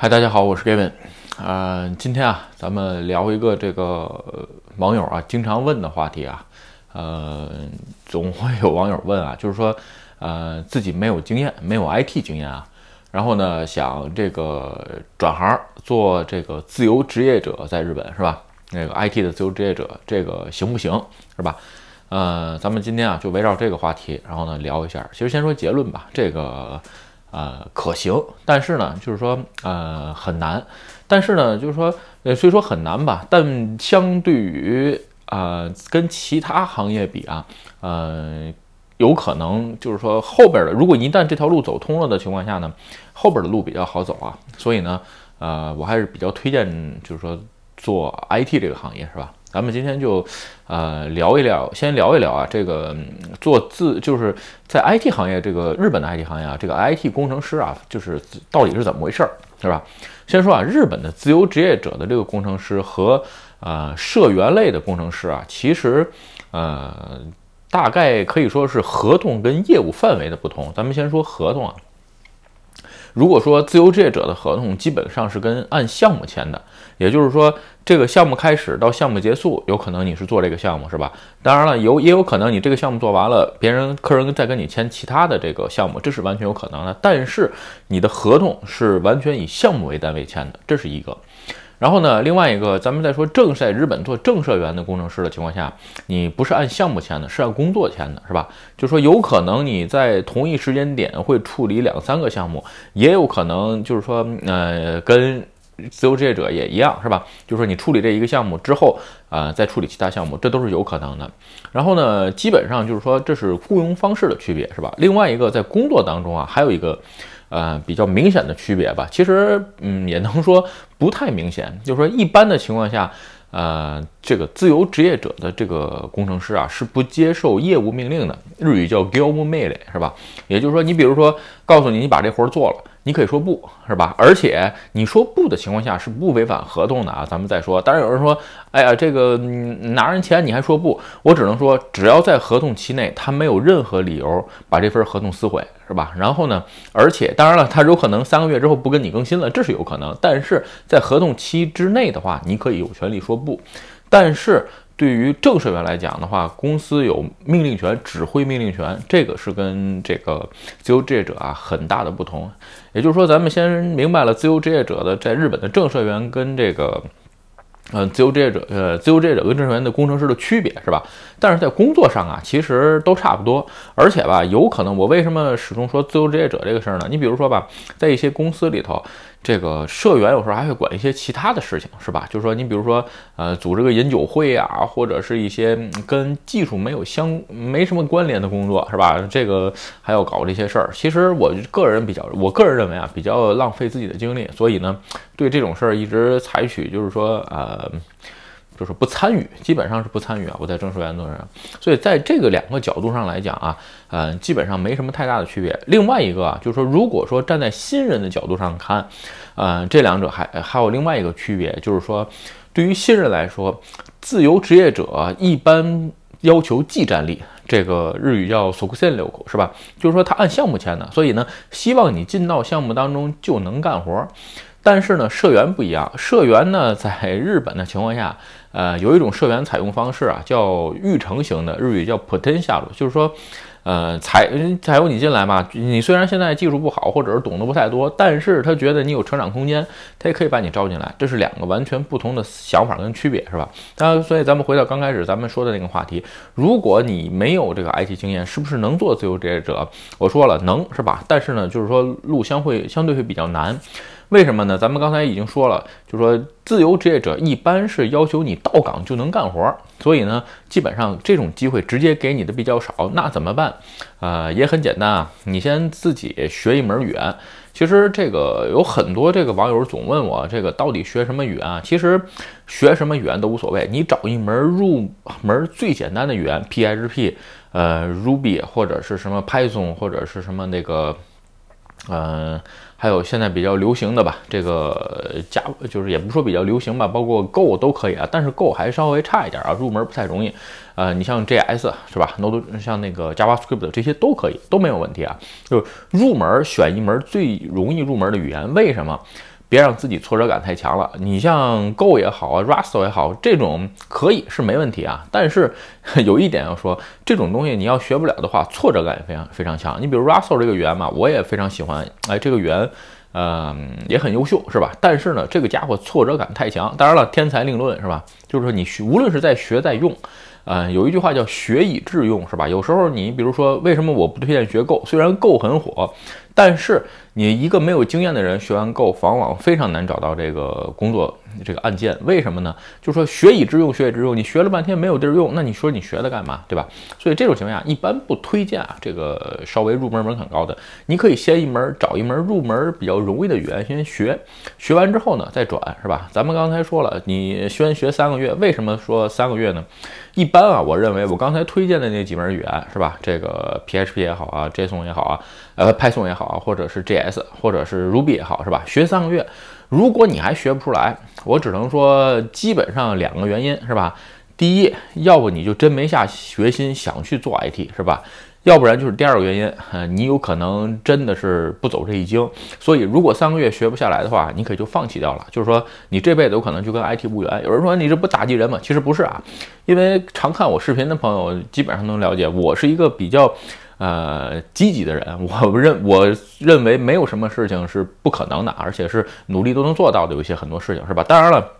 嗨，大家好，我是 Gavin。呃，今天啊，咱们聊一个这个网友啊经常问的话题啊。呃，总会有网友问啊，就是说，呃，自己没有经验，没有 IT 经验啊，然后呢，想这个转行做这个自由职业者，在日本是吧？那个 IT 的自由职业者，这个行不行？是吧？呃，咱们今天啊，就围绕这个话题，然后呢聊一下。其实先说结论吧，这个呃可行，但是呢，就是说呃很难。但是呢，就是说呃虽说很难吧，但相对于呃跟其他行业比啊，呃有可能就是说后边的，如果一旦这条路走通了的情况下呢，后边的路比较好走啊。所以呢，呃我还是比较推荐，就是说做 IT 这个行业是吧？咱们今天就，呃，聊一聊，先聊一聊啊，这个做自就是在 IT 行业，这个日本的 IT 行业啊，这个 IT 工程师啊，就是到底是怎么回事儿，是吧？先说啊，日本的自由职业者的这个工程师和呃社员类的工程师啊，其实呃大概可以说是合同跟业务范围的不同。咱们先说合同啊。如果说自由职业者的合同基本上是跟按项目签的，也就是说这个项目开始到项目结束，有可能你是做这个项目是吧？当然了，有也有可能你这个项目做完了，别人客人再跟你签其他的这个项目，这是完全有可能的。但是你的合同是完全以项目为单位签的，这是一个。然后呢，另外一个，咱们再说正在日本做正社员的工程师的情况下，你不是按项目签的，是按工作签的，是吧？就说有可能你在同一时间点会处理两三个项目，也有可能就是说，呃，跟自由职业者也一样，是吧？就是说你处理这一个项目之后，啊，再处理其他项目，这都是有可能的。然后呢，基本上就是说这是雇佣方式的区别，是吧？另外一个在工作当中啊，还有一个。呃，比较明显的区别吧，其实，嗯，也能说不太明显。就是说，一般的情况下，呃，这个自由职业者的这个工程师啊，是不接受业务命令的。日语叫 g i l m e l 是吧？也就是说，你比如说，告诉你，你把这活儿做了。你可以说不是吧？而且你说不的情况下是不违反合同的啊。咱们再说，当然有人说，哎呀，这个拿人钱你还说不？我只能说，只要在合同期内，他没有任何理由把这份合同撕毁，是吧？然后呢，而且当然了，他有可能三个月之后不跟你更新了，这是有可能。但是在合同期之内的话，你可以有权利说不。但是。对于正社员来讲的话，公司有命令权、指挥命令权，这个是跟这个自由职业者啊很大的不同。也就是说，咱们先明白了自由职业者的在日本的正社员跟这个。嗯，自由职业者，呃，自由职业者跟正社员的工程师的区别是吧？但是在工作上啊，其实都差不多。而且吧，有可能我为什么始终说自由职业者这个事儿呢？你比如说吧，在一些公司里头，这个社员有时候还会管一些其他的事情，是吧？就是说，你比如说，呃，组织个饮酒会啊，或者是一些跟技术没有相没什么关联的工作，是吧？这个还要搞这些事儿。其实我个人比较，我个人认为啊，比较浪费自己的精力。所以呢，对这种事儿一直采取就是说，呃。就是不参与，基本上是不参与啊。我在正式员做人，所以在这个两个角度上来讲啊，呃，基本上没什么太大的区别。另外一个啊，就是说，如果说站在新人的角度上看，呃，这两者还还有另外一个区别，就是说，对于新人来说，自由职业者一般要求技战力，这个日语叫 s o k u s e n 六口是吧？就是说他按项目签的，所以呢，希望你进到项目当中就能干活。但是呢，社员不一样。社员呢，在日本的情况下，呃，有一种社员采用方式啊，叫育成型的，日语叫 potential，就是说，呃，采采用你进来嘛，你虽然现在技术不好，或者是懂得不太多，但是他觉得你有成长空间，他也可以把你招进来。这是两个完全不同的想法跟区别，是吧？当然，所以咱们回到刚开始咱们说的那个话题，如果你没有这个 IT 经验，是不是能做自由职业者？我说了，能是吧？但是呢，就是说路相会相对会比较难。为什么呢？咱们刚才已经说了，就是说自由职业者一般是要求你到岗就能干活，所以呢，基本上这种机会直接给你的比较少。那怎么办？呃，也很简单啊，你先自己学一门语言。其实这个有很多这个网友总问我，这个到底学什么语言啊？其实学什么语言都无所谓，你找一门入门最简单的语言，PHP，呃，Ruby 或者是什么 Python 或者是什么那个。嗯，还有现在比较流行的吧，这个加就是也不说比较流行吧，包括 Go 都可以啊，但是 Go 还稍微差一点啊，入门不太容易。呃，你像 JS 是吧？Node 像那个 JavaScript 这些都可以，都没有问题啊。就入门选一门最容易入门的语言，为什么？别让自己挫折感太强了。你像 Go 也好啊，Rust 也好，这种可以是没问题啊。但是 有一点要说，这种东西你要学不了的话，挫折感也非常非常强。你比如 Rust 这个语言嘛，我也非常喜欢，哎，这个语言。嗯，也很优秀，是吧？但是呢，这个家伙挫折感太强。当然了，天才另论，是吧？就是说，你学，无论是在学在用，呃，有一句话叫“学以致用”，是吧？有时候你比如说，为什么我不推荐学 Go？虽然 Go 很火。但是你一个没有经验的人学完 Go，往往非常难找到这个工作这个按键，为什么呢？就说学以致用，学以致用，你学了半天没有地儿用，那你说你学它干嘛，对吧？所以这种情况下，一般不推荐啊。这个稍微入门门槛高的，你可以先一门找一门入门比较容易的语言先学，学完之后呢再转，是吧？咱们刚才说了，你先学三个月，为什么说三个月呢？一般啊，我认为我刚才推荐的那几门语言，是吧？这个 PHP 也好啊，JSON 也好啊，呃，Python 也好。或者是 JS，或者是 Ruby 也好，是吧？学三个月，如果你还学不出来，我只能说，基本上两个原因，是吧？第一，要不你就真没下决心想去做 IT，是吧？要不然就是第二个原因，呃，你有可能真的是不走这一经。所以，如果三个月学不下来的话，你可以就放弃掉了。就是说，你这辈子有可能就跟 IT 无缘。有人说你这不打击人吗？其实不是啊，因为常看我视频的朋友基本上能了解，我是一个比较。呃，积极的人，我认我认为没有什么事情是不可能的，而且是努力都能做到的。有些很多事情是吧？当然了。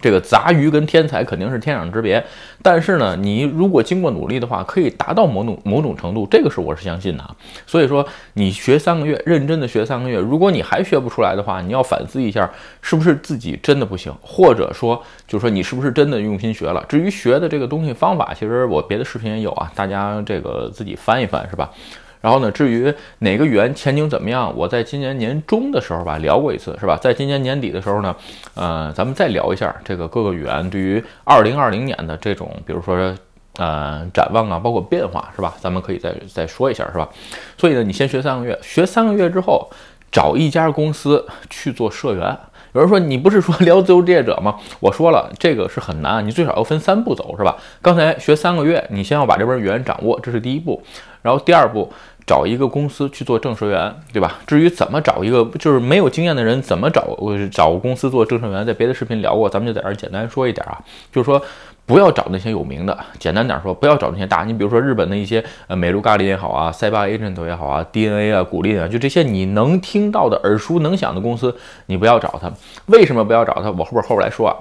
这个杂鱼跟天才肯定是天壤之别，但是呢，你如果经过努力的话，可以达到某种某种程度，这个是我是相信的。所以说，你学三个月，认真的学三个月，如果你还学不出来的话，你要反思一下，是不是自己真的不行，或者说，就是说你是不是真的用心学了。至于学的这个东西方法，其实我别的视频也有啊，大家这个自己翻一翻，是吧？然后呢，至于哪个语言前景怎么样，我在今年年中的时候吧聊过一次，是吧？在今年年底的时候呢，呃，咱们再聊一下这个各个语言对于二零二零年的这种，比如说呃展望啊，包括变化，是吧？咱们可以再再说一下，是吧？所以呢，你先学三个月，学三个月之后，找一家公司去做社员。有人说你不是说聊自由职业者吗？我说了，这个是很难，你最少要分三步走，是吧？刚才学三个月，你先要把这门语言掌握，这是第一步。然后第二步，找一个公司去做正式员，对吧？至于怎么找一个就是没有经验的人怎么找找公司做正式员，在别的视频聊过，咱们就在这儿简单说一点啊，就是说不要找那些有名的，简单点说，不要找那些大。你比如说日本的一些呃美露咖喱也好啊，塞巴 agent 也好啊，DNA 啊，古力啊，就这些你能听到的耳熟能详的公司，你不要找他。为什么不要找他？我后边后边来说啊。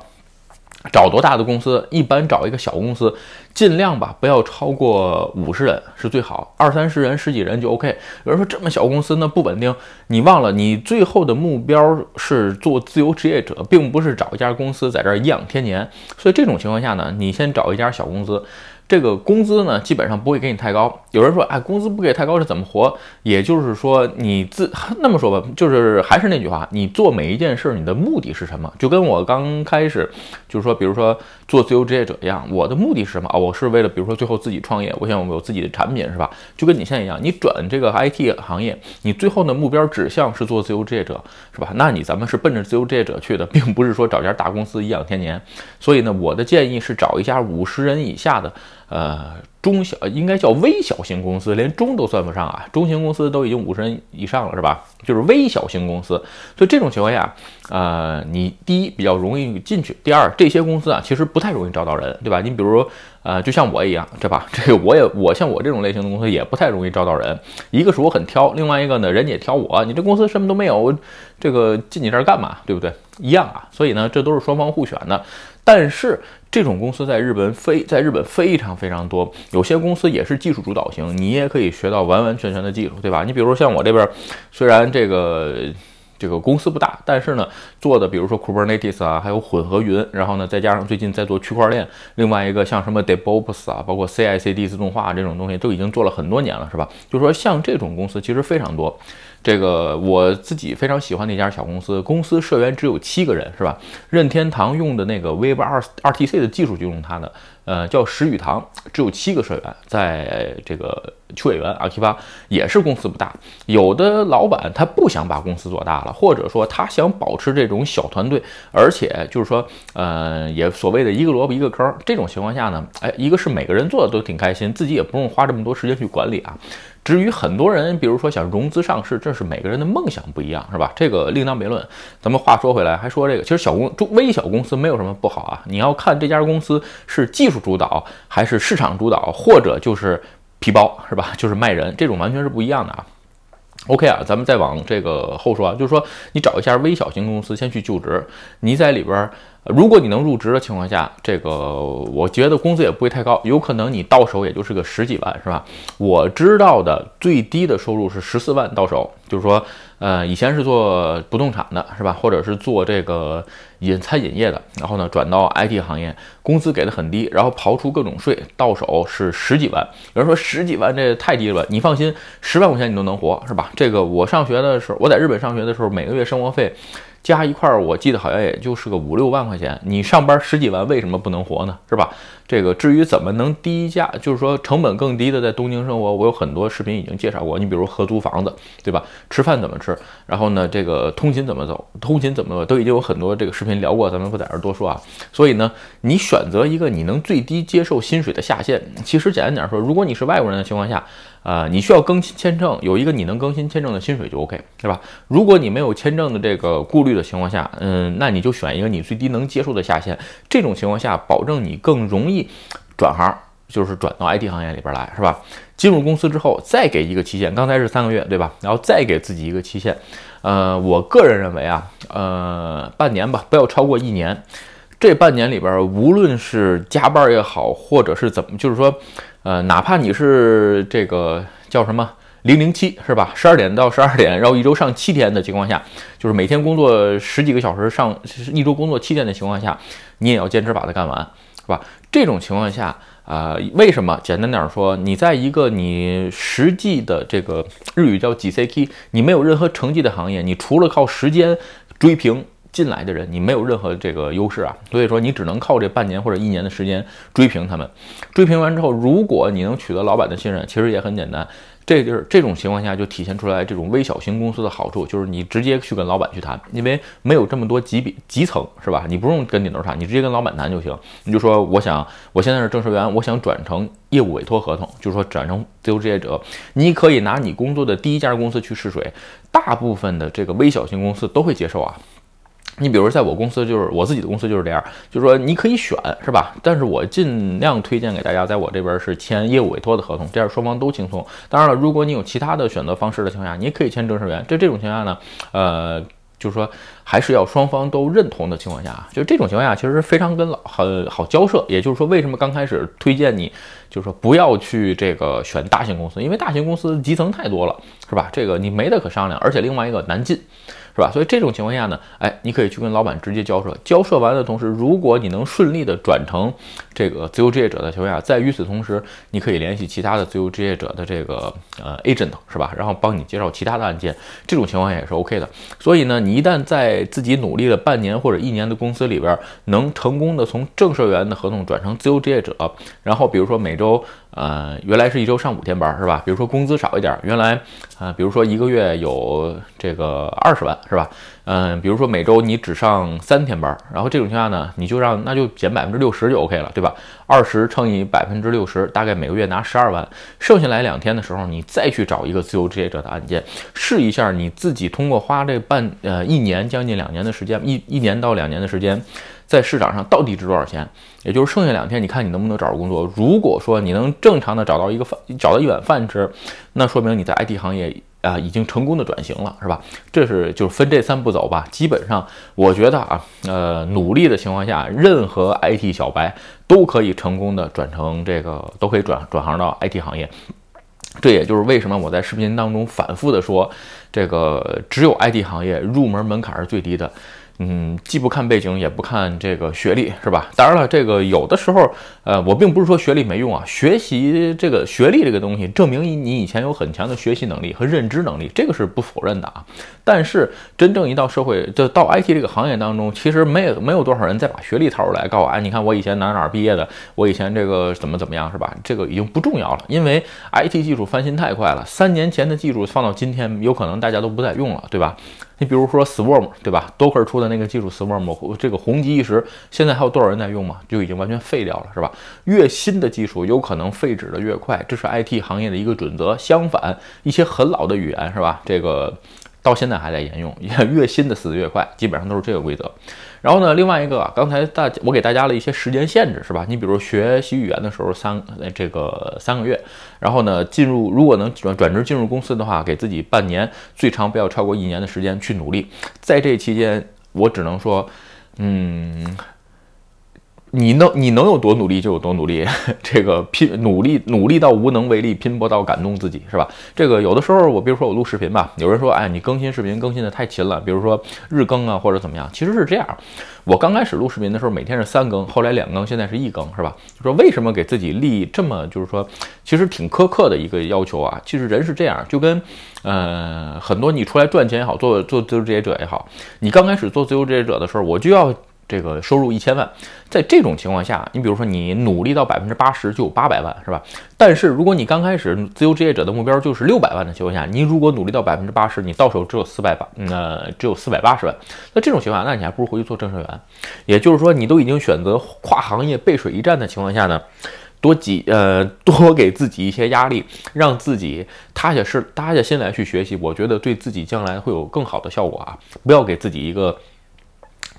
找多大的公司？一般找一个小公司，尽量吧，不要超过五十人是最好，二三十人、十几人就 OK。有人说这么小公司那不稳定，你忘了你最后的目标是做自由职业者，并不是找一家公司在这儿颐养天年。所以这种情况下呢，你先找一家小公司。这个工资呢，基本上不会给你太高。有人说，哎，工资不给太高是怎么活？也就是说，你自那么说吧，就是还是那句话，你做每一件事，你的目的是什么？就跟我刚开始就是说，比如说做自由职业者一样，我的目的是什么啊？我是为了，比如说最后自己创业，我想我有自己的产品，是吧？就跟你现在一样，你转这个 IT 行业，你最后的目标指向是做自由职业者，是吧？那你咱们是奔着自由职业者去的，并不是说找家大公司颐养天年。所以呢，我的建议是找一家五十人以下的。呃，中小应该叫微小型公司，连中都算不上啊。中型公司都已经五十人以上了，是吧？就是微小型公司。所以这种情况下，呃，你第一比较容易进去，第二这些公司啊，其实不太容易招到人，对吧？你比如，呃，就像我一样，对吧？这个我也我像我这种类型的公司也不太容易招到人。一个是我很挑，另外一个呢，人家也挑我。你这公司什么都没有，这个进你这儿干嘛？对不对？一样啊。所以呢，这都是双方互选的。但是这种公司在日本非在日本非常非常多，有些公司也是技术主导型，你也可以学到完完全全的技术，对吧？你比如说像我这边，虽然这个这个公司不大，但是呢做的比如说 Kubernetes 啊，还有混合云，然后呢再加上最近在做区块链，另外一个像什么 DevOps 啊，包括 CI/CD 自动化这种东西都已经做了很多年了，是吧？就说像这种公司其实非常多。这个我自己非常喜欢的一家小公司，公司社员只有七个人，是吧？任天堂用的那个 Web 二二 TC 的技术就用它的，呃，叫石宇堂，只有七个社员，在这个区委员阿基巴也是公司不大。有的老板他不想把公司做大了，或者说他想保持这种小团队，而且就是说，呃，也所谓的一个萝卜一个坑。这种情况下呢，哎，一个是每个人做的都挺开心，自己也不用花这么多时间去管理啊。至于很多人，比如说想融资上市，这是每个人的梦想不一样，是吧？这个另当别论。咱们话说回来，还说这个，其实小公中微小公司没有什么不好啊。你要看这家公司是技术主导，还是市场主导，或者就是皮包，是吧？就是卖人，这种完全是不一样的啊。OK 啊，咱们再往这个后说啊，就是说你找一下微小型公司先去就职，你在里边。如果你能入职的情况下，这个我觉得工资也不会太高，有可能你到手也就是个十几万，是吧？我知道的最低的收入是十四万到手，就是说，呃，以前是做不动产的，是吧？或者是做这个饮餐饮业的，然后呢转到 IT 行业，工资给的很低，然后刨除各种税，到手是十几万。有人说十几万这太低了，你放心，十万块钱你都能活，是吧？这个我上学的时候，我在日本上学的时候，每个月生活费。加一块儿，我记得好像也就是个五六万块钱。你上班十几万，为什么不能活呢？是吧？这个至于怎么能低价，就是说成本更低的在东京生活，我有很多视频已经介绍过。你比如合租房子，对吧？吃饭怎么吃？然后呢，这个通勤怎么走？通勤怎么都已经有很多这个视频聊过，咱们不在这多说啊。所以呢，你选择一个你能最低接受薪水的下限。其实简单点说，如果你是外国人的情况下。啊，你需要更新签证，有一个你能更新签证的薪水就 OK，是吧？如果你没有签证的这个顾虑的情况下，嗯，那你就选一个你最低能接受的下限。这种情况下，保证你更容易转行，就是转到 IT 行业里边来，是吧？进入公司之后，再给一个期限，刚才是三个月，对吧？然后再给自己一个期限，呃，我个人认为啊，呃，半年吧，不要超过一年。这半年里边，无论是加班也好，或者是怎么，就是说。呃，哪怕你是这个叫什么零零七是吧？十二点到十二点，然后一周上七天的情况下，就是每天工作十几个小时，上一周工作七天的情况下，你也要坚持把它干完，是吧？这种情况下，啊，为什么？简单点说，你在一个你实际的这个日语叫 GCK，你没有任何成绩的行业，你除了靠时间追平。进来的人，你没有任何这个优势啊，所以说你只能靠这半年或者一年的时间追平他们。追平完之后，如果你能取得老板的信任，其实也很简单。这就是这种情况下就体现出来这种微小型公司的好处，就是你直接去跟老板去谈，因为没有这么多级别级层，是吧？你不用跟顶头谈，你直接跟老板谈就行。你就说，我想我现在是正式员，我想转成业务委托合同，就是说转成自由职业者。你可以拿你工作的第一家公司去试水，大部分的这个微小型公司都会接受啊。你比如在我公司，就是我自己的公司就是这样，就是说你可以选，是吧？但是我尽量推荐给大家，在我这边是签业务委托的合同，这样双方都轻松。当然了，如果你有其他的选择方式的情况下，你也可以签正式员。就这种情况下呢，呃，就是说还是要双方都认同的情况下，就这种情况下其实非常跟老很好交涉。也就是说，为什么刚开始推荐你，就是说不要去这个选大型公司，因为大型公司基层太多了，是吧？这个你没得可商量，而且另外一个难进。是吧？所以这种情况下呢，哎，你可以去跟老板直接交涉。交涉完的同时，如果你能顺利的转成这个自由职业者的情况下，在与此同时，你可以联系其他的自由职业者的这个呃 agent，是吧？然后帮你介绍其他的案件。这种情况下也是 OK 的。所以呢，你一旦在自己努力了半年或者一年的公司里边，能成功的从正社员的合同转成自由职业者，然后比如说每周。呃，原来是一周上五天班，是吧？比如说工资少一点，原来，呃，比如说一个月有这个二十万，是吧？嗯，比如说每周你只上三天班，然后这种情况下呢，你就让那就减百分之六十就 OK 了，对吧？二十乘以百分之六十，大概每个月拿十二万，剩下来两天的时候，你再去找一个自由职业者的案件，试一下你自己通过花这半呃一年将近两年的时间，一一年到两年的时间。在市场上到底值多少钱？也就是剩下两天，你看你能不能找着工作。如果说你能正常的找到一个饭，找到一碗饭吃，那说明你在 IT 行业啊已经成功的转型了，是吧？这是就是分这三步走吧。基本上我觉得啊，呃，努力的情况下，任何 IT 小白都可以成功的转成这个，都可以转转行到 IT 行业。这也就是为什么我在视频当中反复的说，这个只有 IT 行业入门门槛是最低的。嗯，既不看背景，也不看这个学历，是吧？当然了，这个有的时候，呃，我并不是说学历没用啊。学习这个学历这个东西，证明你以前有很强的学习能力和认知能力，这个是不否认的啊。但是真正一到社会，就到 IT 这个行业当中，其实没有没有多少人再把学历掏出来告诉我，哎，你看我以前哪哪毕业的，我以前这个怎么怎么样，是吧？这个已经不重要了，因为 IT 技术翻新太快了，三年前的技术放到今天，有可能大家都不再用了，对吧？你比如说 Swarm，对吧？Docker 出的那个技术 Swarm，这个红极一时，现在还有多少人在用吗？就已经完全废掉了，是吧？越新的技术有可能废止的越快，这是 IT 行业的一个准则。相反，一些很老的语言，是吧？这个。到现在还在沿用，越新的死得越快，基本上都是这个规则。然后呢，另外一个，刚才大我给大家了一些时间限制，是吧？你比如学习语言的时候，三这个三个月，然后呢，进入如果能转转职进入公司的话，给自己半年，最长不要超过一年的时间去努力。在这期间，我只能说，嗯。你能你能有多努力就有多努力，这个拼努力努力到无能为力，拼搏到感动自己，是吧？这个有的时候我比如说我录视频吧，有人说，哎，你更新视频更新的太勤了，比如说日更啊或者怎么样，其实是这样。我刚开始录视频的时候每天是三更，后来两更，现在是一更，是吧？就说为什么给自己立这么就是说其实挺苛刻的一个要求啊？其实人是这样，就跟呃很多你出来赚钱也好，做做自由职业者也好，你刚开始做自由职业者的时候，我就要。这个收入一千万，在这种情况下，你比如说你努力到百分之八十就有八百万，是吧？但是如果你刚开始自由职业者的目标就是六百万的情况下，你如果努力到百分之八十，你到手只有四百八，呃，只有四百八十万。那这种情况下，那你还不如回去做正社员。也就是说，你都已经选择跨行业背水一战的情况下呢，多几呃多给自己一些压力，让自己踏下是踏下心来去学习，我觉得对自己将来会有更好的效果啊！不要给自己一个。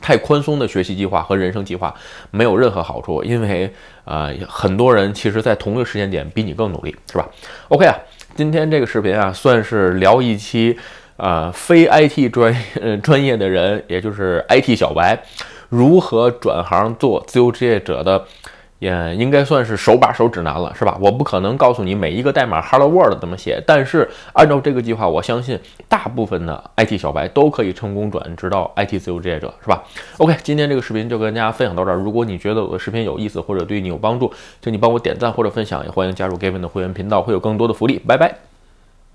太宽松的学习计划和人生计划没有任何好处，因为呃很多人其实在同一个时间点比你更努力，是吧？OK 啊，今天这个视频啊算是聊一期呃非 IT 专呃专业的人，也就是 IT 小白如何转行做自由职业者的。也应该算是手把手指南了，是吧？我不可能告诉你每一个代码 Hello World 怎么写，但是按照这个计划，我相信大部分的 IT 小白都可以成功转职到 IT 自由职业者，是吧？OK，今天这个视频就跟大家分享到这儿。如果你觉得我的视频有意思或者对你有帮助，请你帮我点赞或者分享，也欢迎加入 Gavin 的会员频道，会有更多的福利。拜拜。